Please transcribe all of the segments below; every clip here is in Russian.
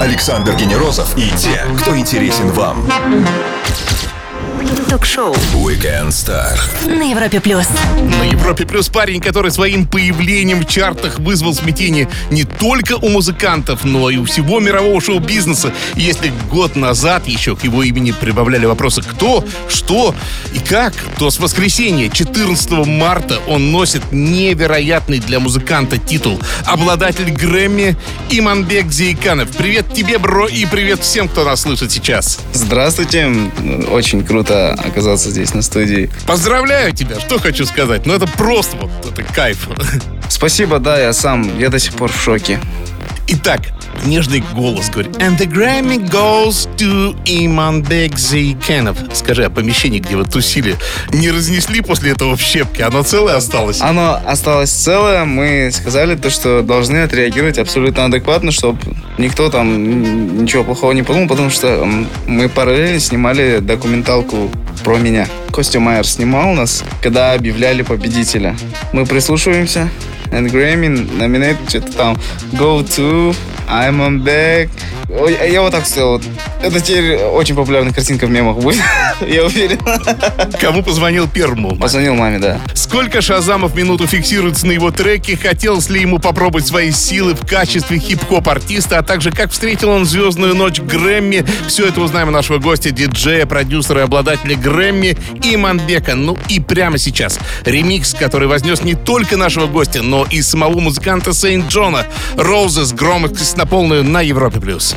Александр Генерозов и те, кто интересен вам. Ток-шоу Weekend Star. на Европе плюс. На Европе плюс парень, который своим появлением в чартах вызвал смятение не только у музыкантов, но и у всего мирового шоу-бизнеса. Если год назад еще к его имени прибавляли вопросы «кто?», «что?» и «как?», то с воскресенья 14 марта он носит невероятный для музыканта титул «Обладатель Грэмми» Иманбек Зейканов. Привет тебе, бро, и привет всем, кто нас слышит сейчас. Здравствуйте. Очень круто оказаться здесь на студии. Поздравляю тебя, что хочу сказать. Ну это просто вот, это кайф. Спасибо, да, я сам, я до сих пор в шоке. Итак, нежный голос говорит. And the Grammy goes to Иманбек Зейкенов. Скажи, а помещение, где вы тусили, не разнесли после этого в щепки? Оно целое осталось? Оно осталось целое. Мы сказали то, что должны отреагировать абсолютно адекватно, чтобы никто там ничего плохого не подумал, потому что мы параллельно снимали документалку про меня. Костя Майер снимал нас, когда объявляли победителя. Мы прислушиваемся. And Grammy nominated что-то там Go to I'm on back. Ой, Я вот так сделал. Это теперь очень популярная картинка в мемах будет. Я уверен. Кому позвонил первому? Позвонил маме, да. Сколько шазамов в минуту фиксируется на его треке? Хотелось ли ему попробовать свои силы в качестве хип-хоп артиста? А также, как встретил он звездную ночь Грэмми? Все это узнаем у нашего гостя, диджея, продюсера и обладателя Грэмми Иманбека. Ну и прямо сейчас ремикс, который вознес не только нашего гостя, но и самого музыканта Сейнт Джона. Roses, громкость на полную на Европе+. плюс.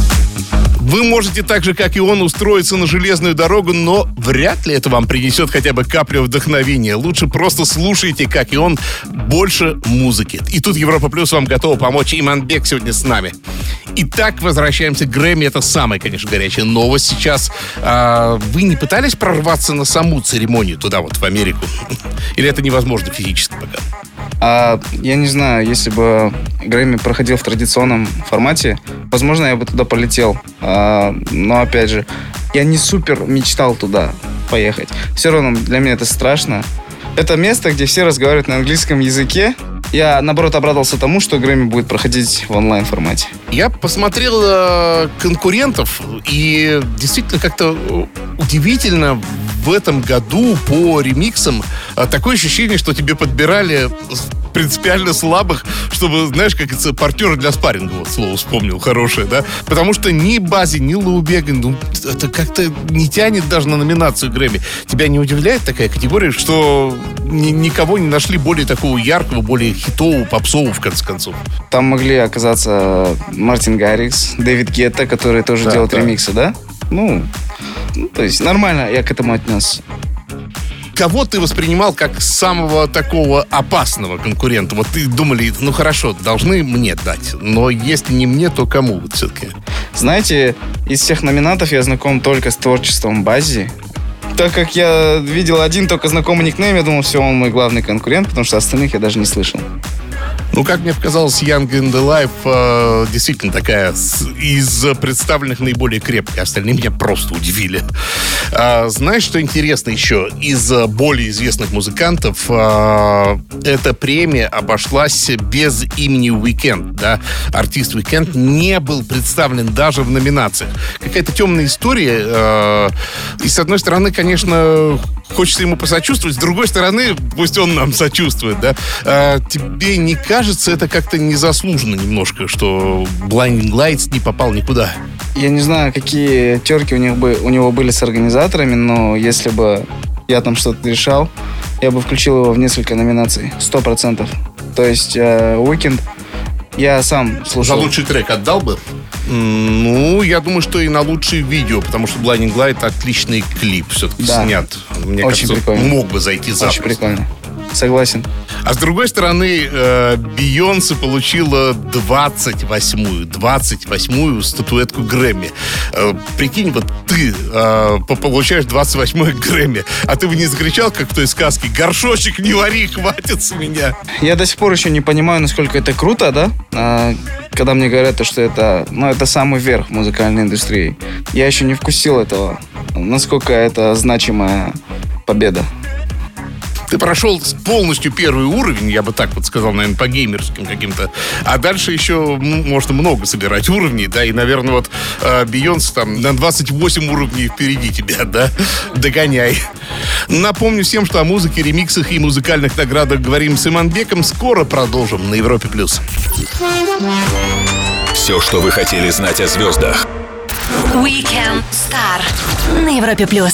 Вы можете так же, как и он, устроиться на железную дорогу, но вряд ли это вам принесет хотя бы каплю вдохновения. Лучше просто слушайте, как и он, больше музыки. И тут Европа Плюс вам готова помочь. Иманбек сегодня с нами. Итак, возвращаемся к Грэмми. Это самая, конечно, горячая новость сейчас. А, вы не пытались прорваться на саму церемонию туда, вот, в Америку? Или это невозможно физически пока? А, я не знаю, если бы Грэмми проходил в традиционном формате, возможно, я бы туда полетел. А, но, опять же, я не супер мечтал туда поехать. Все равно для меня это страшно. Это место, где все разговаривают на английском языке. Я, наоборот, обрадовался тому, что Грэмми будет проходить в онлайн-формате. Я посмотрел э, конкурентов, и действительно как-то э, удивительно в этом году по ремиксам э, такое ощущение, что тебе подбирали принципиально слабых, чтобы, знаешь, как это партнеры для спарринга, вот слово вспомнил, хорошее, да? Потому что ни Бази, ни Лаубеган, ну, это как-то не тянет даже на номинацию Грэмми. Тебя не удивляет такая категория, что ни- никого не нашли более такого яркого, более хитового, попсового, в конце концов? Там могли оказаться Мартин Гаррикс, Дэвид Гетта, которые тоже Да, делают да. ремиксы, да? Ну, ну, то есть нормально я к этому отнес. Кого ты воспринимал как самого такого опасного конкурента? Вот ты думали, ну хорошо, должны мне дать, но если не мне, то кому вот все-таки? Знаете, из всех номинантов я знаком только с творчеством Бази. Так как я видел один только знакомый никнейм, я думал, все, он мой главный конкурент, потому что остальных я даже не слышал. Ну, как мне показалось, Young in the Life э, действительно такая из представленных наиболее крепкая. Остальные меня просто удивили. А, знаешь, что интересно еще? Из э, более известных музыкантов э, эта премия обошлась без имени Weekend. Да? Артист Weekend не был представлен даже в номинациях. Какая-то темная история. э, и с одной стороны, конечно, хочется ему посочувствовать. С другой стороны, пусть он нам сочувствует, да. А, тебе не кажется это как-то незаслуженно немножко, что Blinding Lights не попал никуда? Я не знаю, какие терки у, них бы, у него были с организаторами, но если бы я там что-то решал, я бы включил его в несколько номинаций. Сто процентов. То есть э, Weekend я сам За слушал. лучший трек отдал бы? Ну, я думаю, что и на лучшее видео, потому что Blinding Light отличный клип все-таки Да. снят. Мне Очень кажется, прикольно. мог бы зайти за. Очень прикольно. Согласен. А с другой стороны, э, Бейонсе получила 28-ю, 28-ю статуэтку Грэмми. Э, прикинь, вот ты э, по- получаешь 28-й Грэмми, а ты бы не закричал, как в той сказке, горшочек не вари, хватит с меня. Я до сих пор еще не понимаю, насколько это круто, да? А, когда мне говорят, то, что это, ну, это самый верх музыкальной индустрии. Я еще не вкусил этого. Насколько это значимая победа. Ты прошел полностью первый уровень, я бы так вот сказал, наверное, по геймерским каким-то. А дальше еще м, можно много собирать уровней, да, и, наверное, вот э, Бейонс там на 28 уровней впереди тебя, да, догоняй. Напомню всем, что о музыке, ремиксах и музыкальных наградах говорим с Иманбеком. Скоро продолжим на Европе+. плюс. Все, что вы хотели знать о звездах. Weekend Star на Европе плюс.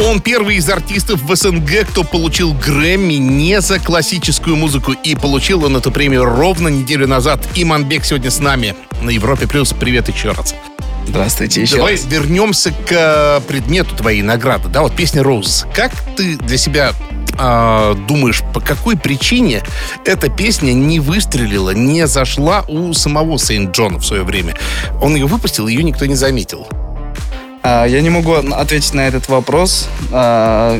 Он первый из артистов в СНГ, кто получил Грэмми не за классическую музыку. И получил он эту премию ровно неделю назад. Иманбек сегодня с нами на Европе+. плюс. Привет еще раз. Здравствуйте еще Давай раз. вернемся к э, предмету твоей награды. Да, вот песня «Роуз». Как ты для себя э, думаешь, по какой причине эта песня не выстрелила, не зашла у самого Сейнт Джона в свое время? Он ее выпустил, ее никто не заметил. А, я не могу ответить на этот вопрос, а,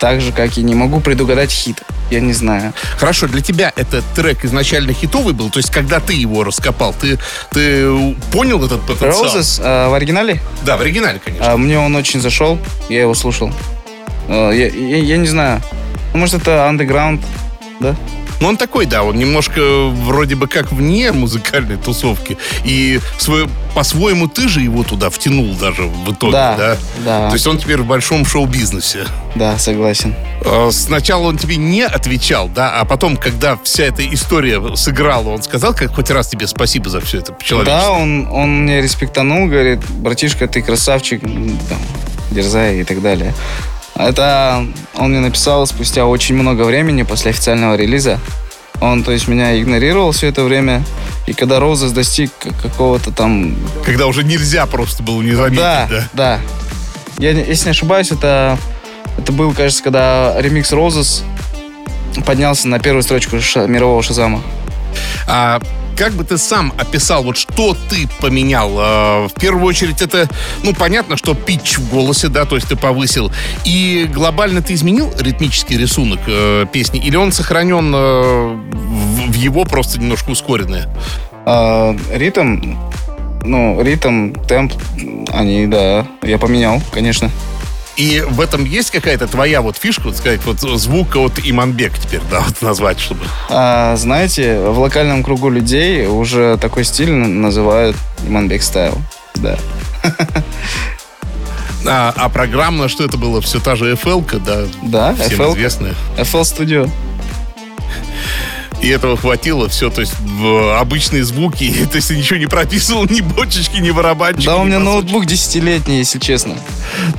так же, как и не могу предугадать хит. Я не знаю. Хорошо, для тебя этот трек изначально хитовый был? То есть, когда ты его раскопал, ты, ты понял этот потенциал? Roses а, в оригинале? Да, в оригинале, конечно. А, мне он очень зашел, я его слушал. Я, я- я не знаю. Может, это underground, да? Но он такой, да, он немножко вроде бы как вне музыкальной тусовки. И свой, по-своему ты же его туда втянул даже в итоге, да? Да, да. То есть он теперь в большом шоу-бизнесе. Да, согласен. Э, Сначала он тебе не отвечал, да, а потом, когда вся эта история сыграла, он сказал как хоть раз тебе спасибо за все это Да, человечество. он, он мне респектанул, говорит, братишка, ты красавчик, там, дерзай и так далее. Это он мне написал спустя очень много времени после официального релиза. Он, то есть, меня игнорировал все это время. И когда Розес достиг какого-то там... Когда уже нельзя просто было не заметить, Да, да? да. Я, если не ошибаюсь, это, это был, кажется, когда ремикс Розес поднялся на первую строчку ша- мирового Шазама. А как бы ты сам описал, вот что ты поменял? А, В первую очередь это, ну, понятно, что питч в голосе, да, то есть ты повысил. И глобально ты изменил ритмический рисунок э, песни? Или он сохранен э, в, в его просто немножко ускоренное? А, ритм, ну, ритм, темп, они, да, я поменял, конечно. И в этом есть какая-то твоя вот фишка, вот сказать, вот звук от Иманбек теперь, да, вот назвать, чтобы... А, знаете, в локальном кругу людей уже такой стиль называют Иманбек стайл. Да. А, а программно, что это было? Все та же FL, да? Да, Всем FL. известная. FL Studio. И этого хватило, все, то есть в обычные звуки, то есть ничего не прописывал, ни бочечки, ни барабанчики. Да, у меня басочки. ноутбук десятилетний, если честно.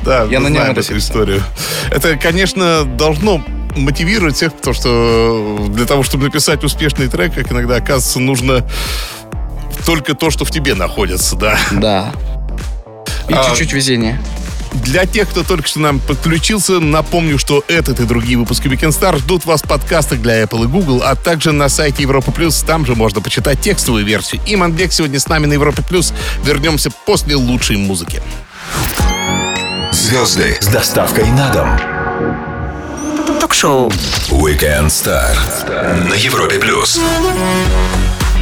Да, я на нем эту писал. историю. Это, конечно, должно мотивировать всех, потому что для того, чтобы написать успешный трек, как иногда оказывается, нужно только то, что в тебе находится, да. Да. И А, чуть-чуть везения. Для тех, кто только что нам подключился, напомню, что этот и другие выпуски Weekend Star ждут вас в подкастах для Apple и Google, а также на сайте Европа Плюс. Там же можно почитать текстовую версию. И Манбек сегодня с нами на Европе Плюс. Вернемся после лучшей музыки. Звезды с доставкой на дом. Ток-шоу Weekend Star на Европе плюс.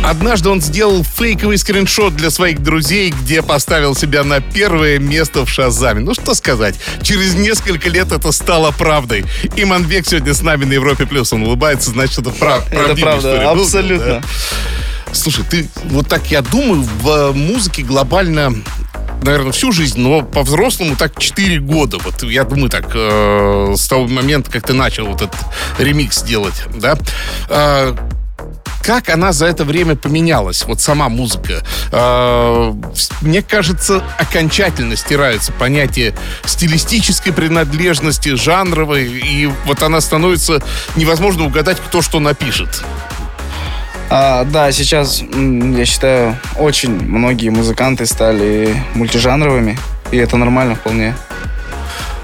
Однажды он сделал фейковый скриншот для своих друзей, где поставил себя на первое место в Шазаме. Ну что сказать, через несколько лет это стало правдой. И Манбек сегодня с нами на Европе Плюс. Он улыбается, значит, это прав, Это правда, история. Ну, абсолютно. да. Слушай, ты вот так, я думаю, в э, музыке глобально наверное, всю жизнь, но по-взрослому так 4 года. Вот я думаю, так, э, с того момента, как ты начал вот этот ремикс делать, да. Э, как она за это время поменялась, вот сама музыка. Э, Мне кажется, окончательно стирается понятие стилистической принадлежности, жанровой, и вот она становится невозможно угадать, кто что напишет. А, да, сейчас, я считаю, очень многие музыканты стали мультижанровыми. И это нормально вполне.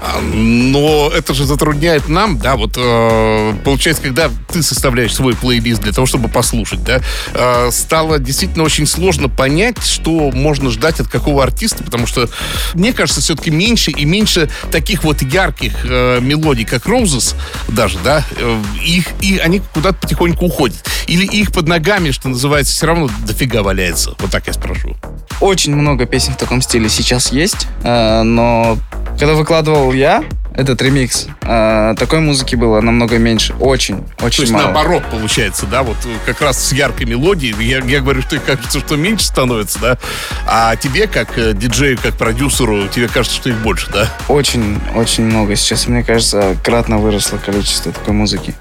А, Но это же затрудняет нам, да, вот э, получается, когда ты составляешь свой плейлист для того, чтобы послушать, да, э, стало действительно очень сложно понять, что можно ждать от какого артиста, потому что, мне кажется, все-таки меньше и меньше таких вот ярких э, мелодий, как Roses даже, да, э, их, и они куда-то потихоньку уходят. Или их под ногами, что называется, все равно дофига валяется. Вот так я спрошу. Очень много песен в таком стиле сейчас есть, э, но когда выкладывал я этот ремикс. А, такой музыки было намного меньше. Очень, очень То есть мало. наоборот получается, да, вот как раз с яркой мелодией. Я, я говорю, что кажется, что меньше становится, да, а тебе, как э, диджею, как продюсеру, тебе кажется, что их больше, да? Очень, очень много. Сейчас, мне кажется, кратно выросло количество такой музыки.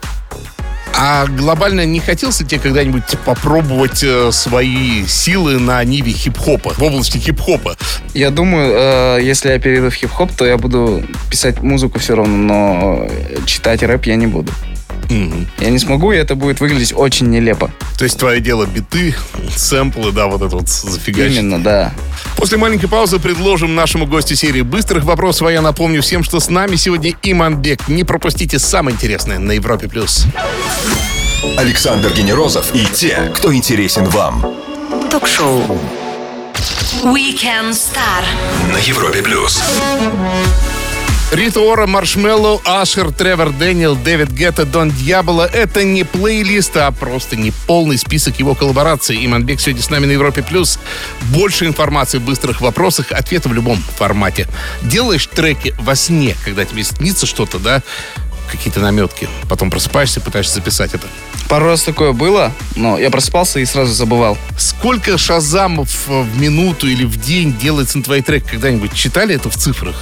А глобально не хотелось ли тебе когда-нибудь попробовать э, свои силы на ниве хип-хопа, в области хип-хопа? Я думаю, э, если я перейду в хип-хоп, то я буду писать музыку все равно, но э, читать рэп я не буду. Я не смогу, и это будет выглядеть очень нелепо. То есть твое дело биты, сэмплы, да, вот это вот зафигачить. Именно, да. После маленькой паузы предложим нашему гостю серию быстрых вопросов, а я напомню всем, что с нами сегодня Иманбек. Не пропустите самое интересное на Европе плюс. Александр Генерозов и те, кто интересен вам. Ток-шоу. Weekend Star. На Европе плюс. Рита Ора, Маршмеллоу, Ашер, Тревор Дэниел, Дэвид Гетта, Дон Диабло — это не плейлист, а просто не полный список его коллабораций. Иманбек сегодня с нами на Европе плюс. Больше информации в быстрых вопросах, ответы в любом формате. Делаешь треки во сне, когда тебе снится что-то, да, какие-то наметки. Потом просыпаешься, пытаешься записать это. Пару раз такое было, но я просыпался и сразу забывал. Сколько шазамов в минуту или в день делается на твои треки? Когда-нибудь читали это в цифрах?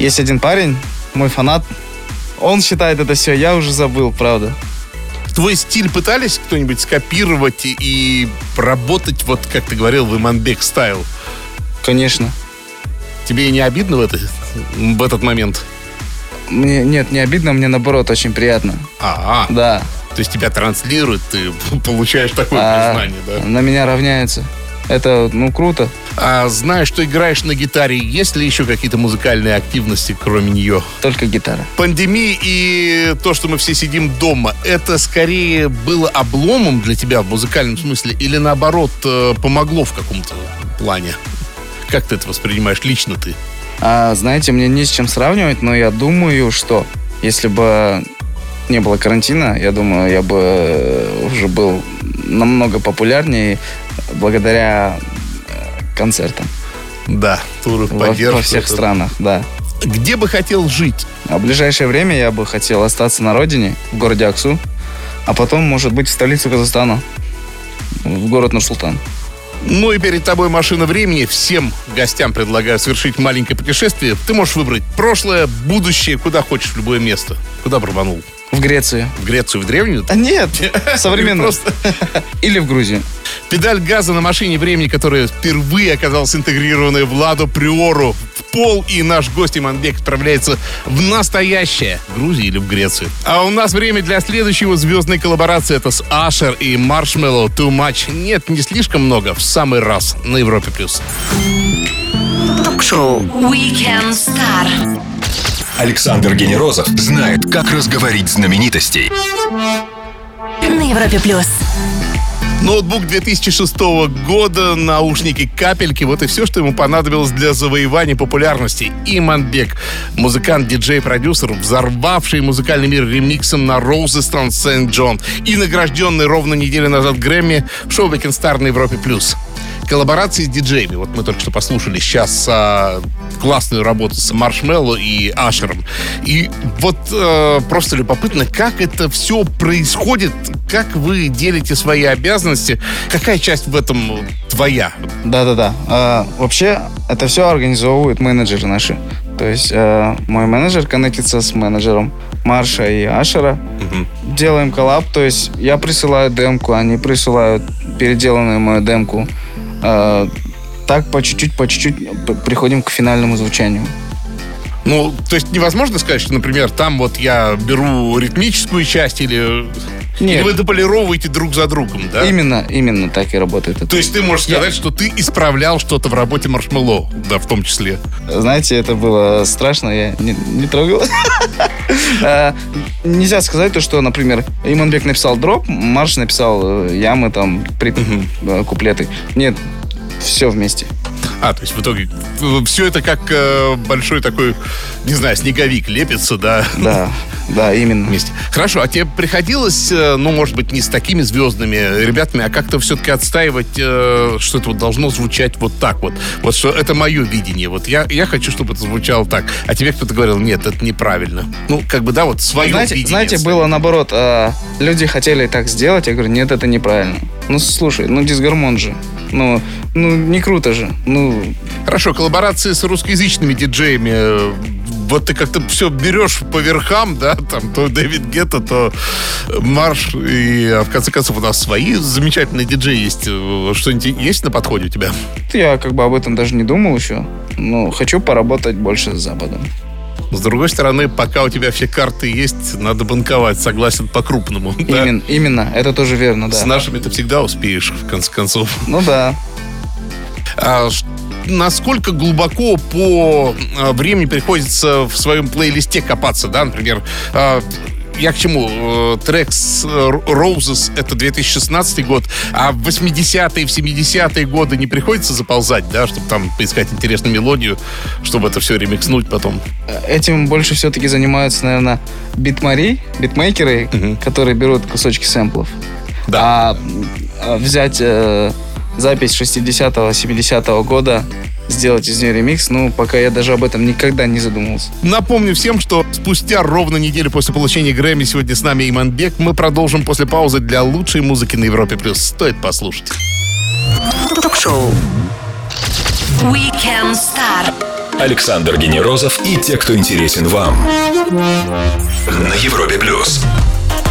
Есть один парень, мой фанат, он считает это все, я уже забыл, правда. Твой стиль пытались кто-нибудь скопировать и, работать, вот как ты говорил, в Иманбек стайл? Конечно. Тебе не обидно в, это, в этот момент? Мне, нет, не обидно, мне наоборот очень приятно. А, Да. то есть тебя транслируют, ты получаешь такое А, признание, да? На меня равняется. Это, ну, круто. А знаешь, что играешь на гитаре, есть ли еще какие-то музыкальные активности, кроме нее? Только гитара. Пандемия и то, что мы все сидим дома, это скорее было обломом для тебя в музыкальном смысле или наоборот э, помогло в каком-то плане? Как ты это воспринимаешь лично ты? А, знаете, мне не с чем сравнивать, но я думаю, что если бы не было карантина, я думаю, я бы э, уже был намного популярнее благодаря э, концертам Да, туры во, поддержки. во всех странах, да. Где бы хотел жить? А в ближайшее время я бы хотел остаться на родине, в городе Аксу, а потом, может быть, в столицу Казахстана, в город Нур-Султан. Ну и перед тобой машина времени. Всем гостям предлагаю совершить маленькое путешествие. Ты можешь выбрать прошлое, будущее, куда хочешь, в любое место. Куда рванул? В Грецию. В Грецию, в древнюю? А нет, современно. Просто Или в Грузию. педаль газа на машине времени, которая впервые оказалась интегрированной в Ладу Приору пол, и наш гость Иманбек отправляется в настоящее в Грузию или в Грецию. А у нас время для следующего звездной коллаборации. Это с Ашер и Маршмеллоу Too Much. Нет, не слишком много, в самый раз на Европе+. плюс. Ток-шоу. Weekend Star. Александр Генерозов знает, как разговорить знаменитостей. На Европе плюс. Ноутбук 2006 года, наушники, капельки. Вот и все, что ему понадобилось для завоевания популярности. Иманбек, музыкант, диджей, продюсер, взорвавший музыкальный мир ремиксом на Роузестон Сент-Джон и награжденный ровно неделю назад Грэмми в шоу Weekend Star на Европе+. плюс. Коллаборации с диджеями. Вот мы только что послушали сейчас а, классную работу с Маршмелло и Ашером. И вот э, просто любопытно, как это все происходит, как вы делите свои обязанности, какая часть в этом твоя? Да-да-да. А, вообще, это все организовывают менеджеры наши. То есть э, мой менеджер коннектится с менеджером Марша и Ашера. Делаем коллаб, то есть я присылаю демку, они присылают переделанную мою демку. Э, так по чуть-чуть, по чуть-чуть приходим к финальному звучанию. Ну, то есть невозможно сказать, что, например, там вот я беру ритмическую часть или, Нет. или вы дополировываете друг за другом, да? Именно, именно так и работает это. То есть ты можешь Я- сказать, что ты исправлял что-то в работе Маршмелло, да, в том числе. Знаете, это было страшно, я не, не трогал. А, Нельзя сказать то, что, например, Иманбек написал дроп, Марш написал э, ямы, там, э, куплеты. Нет, все вместе. А, то есть в итоге все это как э, большой такой, не знаю, снеговик лепится, да? Да, да, именно. Вместе. Хорошо, а тебе приходилось, э, ну, может быть, не с такими звездными ребятами, а как-то все-таки отстаивать, э, что это вот должно звучать вот так вот? Вот что это мое видение. Вот я, я хочу, чтобы это звучало так. А тебе кто-то говорил, нет, это неправильно. Ну, как бы, да, вот свое знаете, видение. Знаете, было наоборот. э, люди хотели так сделать, я говорю, нет, это неправильно. Ну, слушай, ну, дисгармон же. Ну, ну, не круто же. Ну, Хорошо, коллаборации с русскоязычными диджеями. э, Вот ты как-то все берешь по верхам, да, там то Дэвид Гетта, то Марш, и а, в конце концов у нас свои замечательные диджеи есть. Э, Что-нибудь есть на подходе у тебя? я как бы об этом даже не думал еще. Ну, хочу поработать больше с Западом. С другой стороны, пока у тебя все карты есть, надо банковать, согласен, по-крупному. да? Именно, именно, это тоже верно, да. С нашими ты всегда успеешь, в конце концов. Ну да. А насколько глубоко по а, времени приходится в своем плейлисте копаться, да, например, а, я к чему? Э, Трек с э, Roses это 2016 год, а в 80-е, в 70-е годы не приходится заползать, да, чтобы там поискать интересную мелодию, чтобы это все ремикснуть потом. Этим больше все-таки занимаются, наверное, битмари, битмейкеры, Мгм. которые берут кусочки сэмплов. Да. А, а взять э, запись 60-го, 70-го года, сделать из нее ремикс, ну, пока я даже об этом никогда не задумывался. Напомню всем, что спустя ровно неделю после получения Грэмми сегодня с нами Иманбек. Мы продолжим после паузы для лучшей музыки на Европе+. плюс. Стоит послушать. Ток-шоу. Weekend Star. Александр Генерозов и те, кто интересен вам. На Европе плюс.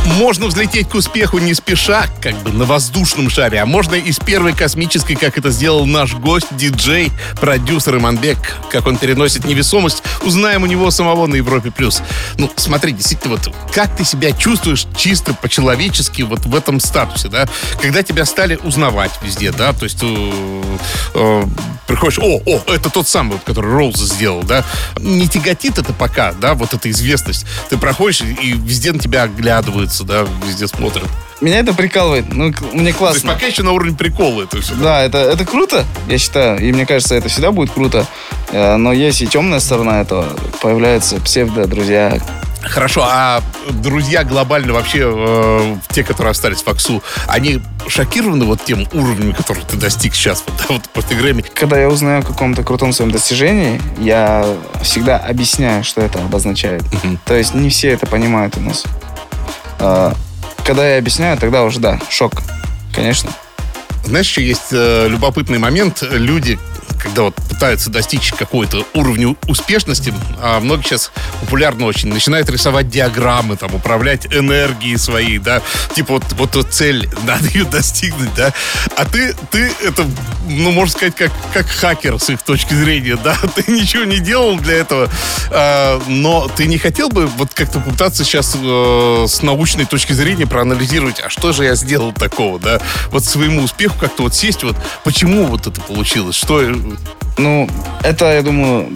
Можно взлететь к успеху не спеша, как бы на воздушном шаре, а можно и с первой космической, как это сделал наш гость, диджей, продюсер Иманбек. Как он переносит невесомость, узнаем у него самого на Европе+. плюс. Ну, смотри, действительно, вот как ты себя чувствуешь чисто по-человечески вот в этом статусе, да? Когда тебя стали узнавать везде, да? То есть э, э, приходишь, о, о, это тот самый, вот, который Роуза сделал, да? Не тяготит это пока, да, вот эта известность. Ты проходишь, и везде на тебя оглядываются, да, везде смотрят. Меня это прикалывает, ну, мне То есть классно. пока еще на уровне прикола это все. Да, это, это круто, я считаю, и мне кажется, это всегда будет круто. Э, Но есть и темная сторона этого. Появляются псевдо-друзья. Хорошо, а друзья глобально вообще, э, те, которые остались в Факсу, они шокированы вот тем уровнем, который ты достиг сейчас, вот, да, вот после Грэмми? Когда я узнаю о каком-то крутом своем достижении, я всегда объясняю, что это обозначает. То есть не все это понимают у нас. А, Когда я объясняю, тогда уже да, шок, конечно. Знаешь, еще есть э, любопытный момент. Люди, когда вот пытаются достичь какой-то уровня успешности, а многие сейчас популярно очень, начинают рисовать диаграммы, там, управлять энергией своей, да, типа вот, вот, вот цель, надо ее достигнуть, да, а ты, ты это, ну, можно сказать, как, как хакер с их точки зрения, да, ты ничего не делал для этого, а, но ты не хотел бы вот как-то попытаться сейчас э, с научной точки зрения проанализировать, а что же я сделал такого, да, вот своему успеху как-то вот сесть, вот почему вот это получилось, что... э, Ну, это, я думаю,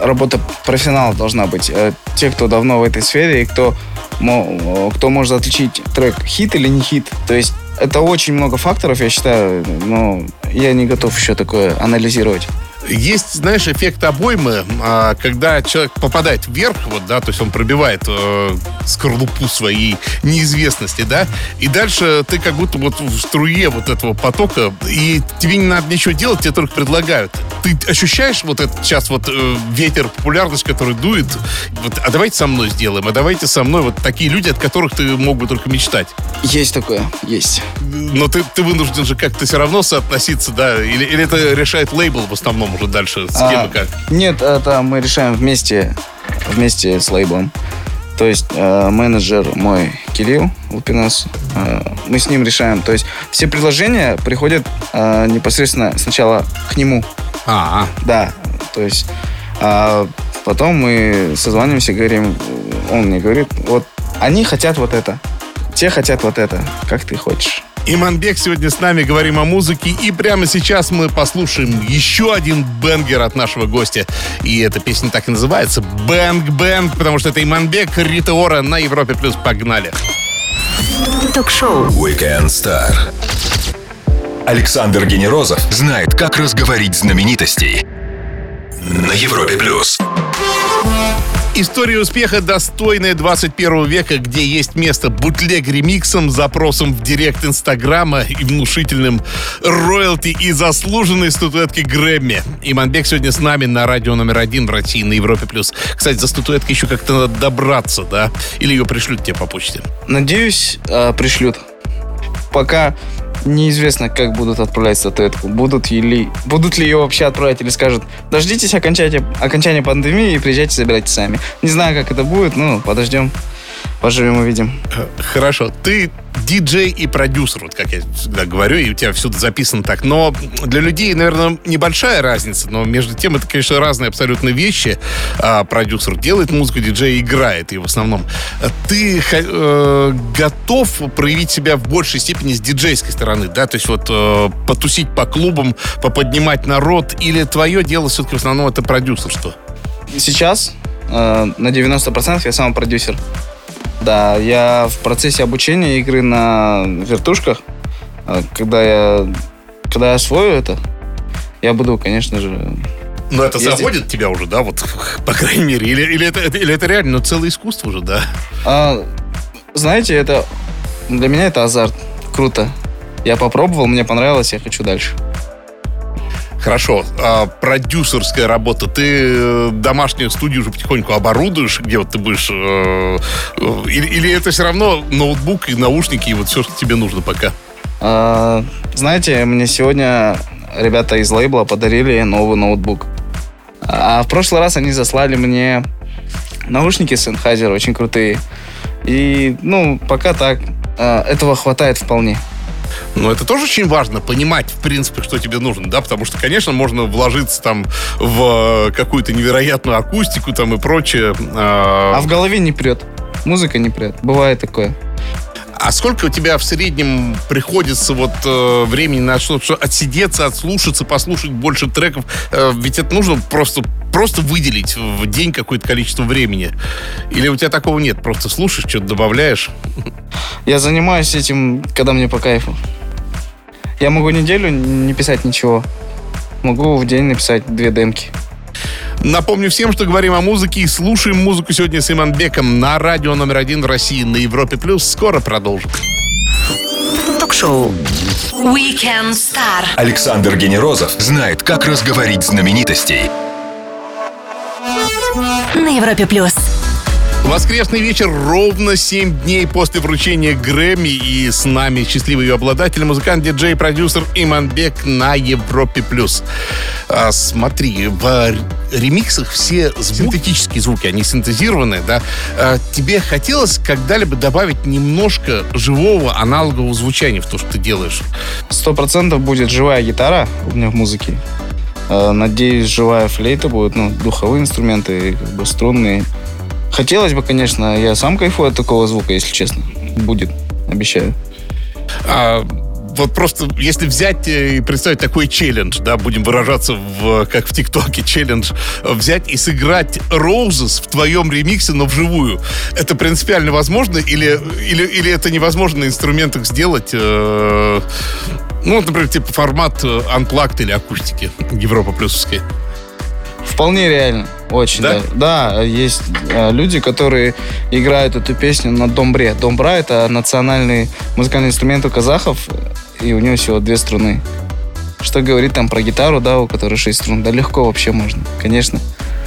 работа профессионала должна быть. Э, Те, кто давно в этой сфере, и кто, мо- кто может отличить трек хит или не хит. То есть это очень много факторов, я считаю, но я не готов еще такое анализировать. Есть, знаешь, эффект обоймы, а, когда человек попадает вверх, вот, да, то есть он пробивает э, скорлупу своей неизвестности, да, и дальше ты как будто вот в струе вот этого потока, и тебе не надо ничего делать, тебе только предлагают. Ты ощущаешь вот этот сейчас вот э, ветер, популярность, который дует, вот, а давайте со мной сделаем, а давайте со мной, вот такие люди, от которых ты мог бы только мечтать. Есть такое, есть. Но ты, ты вынужден же как-то все равно соотноситься, да, или, или это решает лейбл в основном уже дальше, с кем А, и как? Нет, это мы решаем вместе, вместе с лейблом. То есть э, менеджер мой Кирилл Лупинас, э, мы с ним решаем. То есть все предложения приходят э, непосредственно сначала к нему. А, Да, то есть а потом мы созваниваемся, говорим, он мне говорит, вот они хотят вот это, те хотят вот это, как ты хочешь. Иманбек сегодня с нами, говорим о музыке, и прямо сейчас мы послушаем еще один бенгер от нашего гостя. И эта песня так и называется «Бэнг Бэнг», потому что это Иманбек Рита Ора на Европе+. плюс. Погнали! Ток-шоу. Weekend Star. Александр Генерозов знает, как разговорить знаменитостей. На Европе плюс. История успеха достойная 21 века, где есть место бутлег-ремиксом, запросом в директ Инстаграма и внушительным роялти и заслуженной статуэтки Грэмми. Иманбек сегодня с нами на радио номер один в России на Европе+. плюс. Кстати, за статуэткой еще как-то надо добраться, да? Или ее пришлют тебе по почте? Надеюсь, э, пришлют. Пока неизвестно, как будут отправлять статуэтку. Будут ли, будут ли ее вообще отправлять или скажут, дождитесь окончания, окончания пандемии и приезжайте, забирайте сами. Не знаю, как это будет, ну, подождем. Поживем, увидим. Хорошо. Ты диджей и продюсер, вот как я всегда говорю, и у тебя всюду записано так. Но для людей, наверное, небольшая разница, но между тем это, конечно, разные абсолютно вещи. А, продюсер делает музыку, диджей играет, и в основном. Ты э, готов проявить себя в большей степени с диджейской стороны, да? То есть вот э, потусить по клубам, поподнимать народ, или твое дело все-таки в основном это продюсерство? Сейчас э, на 90% я сам продюсер. Да, я в процессе обучения игры на вертушках. А, когда я, когда я освою это, я буду, конечно же... Но это ездить. заводит тебя уже, да, вот, по крайней мере? Или, или, это, или это реально ну, целое искусство уже, да? А, знаете, это... Для меня это азарт. Круто. Я попробовал, мне понравилось, я хочу дальше. Хорошо. А, продюсерская работа. Ты э, домашнюю студию уже потихоньку оборудуешь, где вот ты будешь... Э, э, или, или это все равно ноутбук и наушники, и вот все, что тебе нужно пока? А, знаете, мне сегодня ребята из лейбла подарили новый ноутбук. А в прошлый раз они заслали мне наушники Sennheiser, очень крутые. И, ну, пока так. А, этого хватает вполне. Но это тоже очень важно, понимать, в принципе, что тебе нужно, да, потому что, конечно, можно вложиться там в э, какую-то невероятную акустику там и прочее. А, а в голове не прет. Музыка не прет. Бывает такое. А сколько у тебя в среднем приходится вот э, времени на что, что отсидеться, отслушаться, послушать больше треков? Э, ведь это нужно просто просто выделить в день какое-то количество времени? Или у тебя такого нет? Просто слушаешь, что-то добавляешь? Я занимаюсь этим, когда мне по кайфу. Я могу неделю не писать ничего. Могу в день написать две демки. Напомню всем, что говорим о музыке и слушаем музыку сегодня с Иманбеком на радио номер один в России на Европе+. плюс. Скоро продолжим. Ток-шоу Weekend Star. Александр Генерозов знает, как разговорить знаменитостей. На Европе+. плюс. Воскресный вечер ровно 7 дней после вручения Грэмми. И с нами счастливый ее обладатель, музыкант, диджей, продюсер Иманбек на Европе+. плюс. А, смотри, в ремиксах все синтетические звуки, они синтезированные, да? А, тебе хотелось когда-либо добавить немножко живого аналогового звучания в то, что ты делаешь? Сто процентов будет живая гитара у меня в музыке. А, надеюсь, живая флейта будет, ну, духовые инструменты, как бы струнные. Хотелось бы, конечно, я сам кайфую от такого звука, если честно. Будет, обещаю. А, вот просто, если взять и представить такой челлендж, да, будем выражаться в, как в ТикТоке, челлендж, взять и сыграть Roses в твоем ремиксе, но вживую, это принципиально возможно или, или, или это невозможно на инструментах сделать? Э, ну, например, типа формат Unplugged или акустики Европа плюсовской. Вполне реально. Очень, да? Да, да есть э, люди, которые играют эту песню на домбре. Домбра — это национальный музыкальный инструмент у казахов, и у него всего две струны. Что говорит там про гитару, да, у которой шесть струн? Да легко вообще можно, конечно.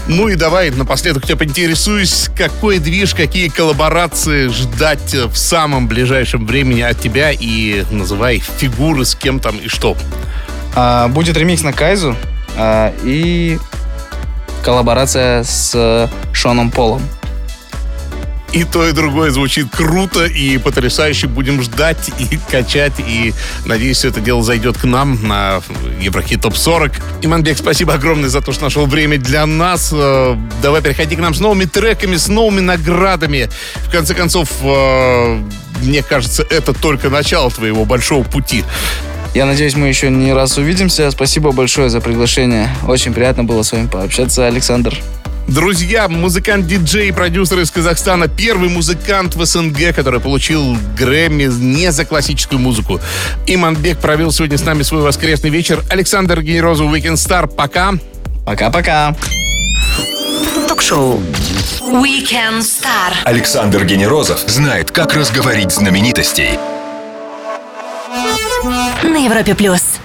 Ну и давай напоследок тебя поинтересуюсь, какой движ, какие коллаборации ждать в самом ближайшем времени от тебя и называй фигуры с кем там и что. А, будет ремикс на Кайзу а, и коллаборация с Шоном Полом. И то, и другое звучит круто и потрясающе. Будем ждать и качать. И надеюсь, это дело зайдет к нам на Еврохит Топ 40. Иманбек, спасибо огромное за то, что нашел время для нас. Э, давай переходи к нам с новыми треками, с новыми наградами. В конце концов, э, мне кажется, это только начало твоего большого пути. Я надеюсь, мы еще не раз увидимся. Спасибо большое за приглашение. Очень приятно было с вами пообщаться, Александр. Друзья, музыкант-диджей и продюсер из Казахстана, первый музыкант в СНГ, который получил Грэмми не за классическую музыку. Иманбек провел сегодня с нами свой воскресный вечер. Александр Генерозов, Weekend Star. Пока. Пока-пока. Ток-шоу Weekend Star. Александр Генерозов знает, как разговорить знаменитостей. На Европе плюс.